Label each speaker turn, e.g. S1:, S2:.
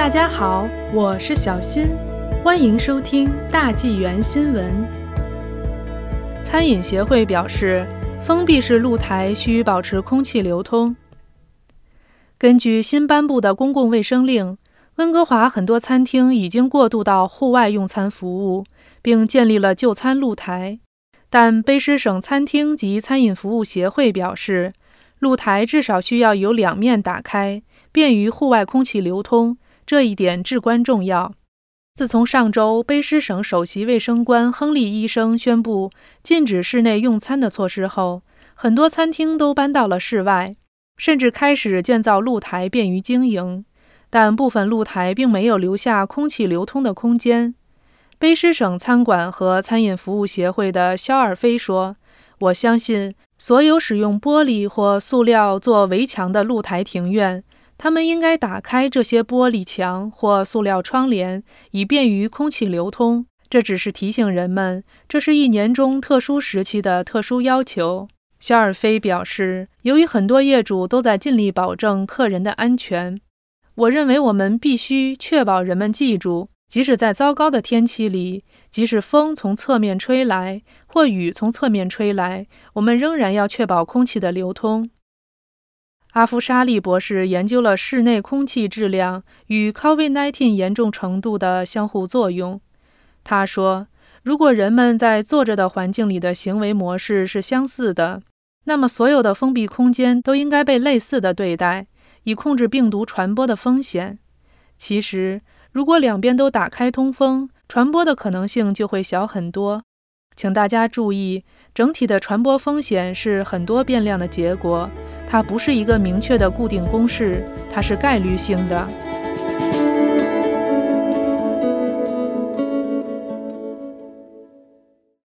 S1: 大家好，我是小新，欢迎收听大纪元新闻。餐饮协会表示，封闭式露台需保持空气流通。根据新颁布的公共卫生令，温哥华很多餐厅已经过渡到户外用餐服务，并建立了就餐露台。但卑诗省餐厅及餐饮服务协会表示，露台至少需要有两面打开，便于户外空气流通。这一点至关重要。自从上周卑诗省首席卫生官亨利医生宣布禁止室内用餐的措施后，很多餐厅都搬到了室外，甚至开始建造露台便于经营。但部分露台并没有留下空气流通的空间。卑诗省餐馆和餐饮服务协会的肖尔菲说：“我相信所有使用玻璃或塑料做围墙的露台庭院。”他们应该打开这些玻璃墙或塑料窗帘，以便于空气流通。这只是提醒人们，这是一年中特殊时期的特殊要求。肖尔菲表示，由于很多业主都在尽力保证客人的安全，我认为我们必须确保人们记住，即使在糟糕的天气里，即使风从侧面吹来或雨从侧面吹来，我们仍然要确保空气的流通。阿夫沙利博士研究了室内空气质量与 COVID-19 严重程度的相互作用。他说：“如果人们在坐着的环境里的行为模式是相似的，那么所有的封闭空间都应该被类似的对待，以控制病毒传播的风险。其实，如果两边都打开通风，传播的可能性就会小很多。请大家注意，整体的传播风险是很多变量的结果。”它不是一个明确的固定公式，它是概率性的。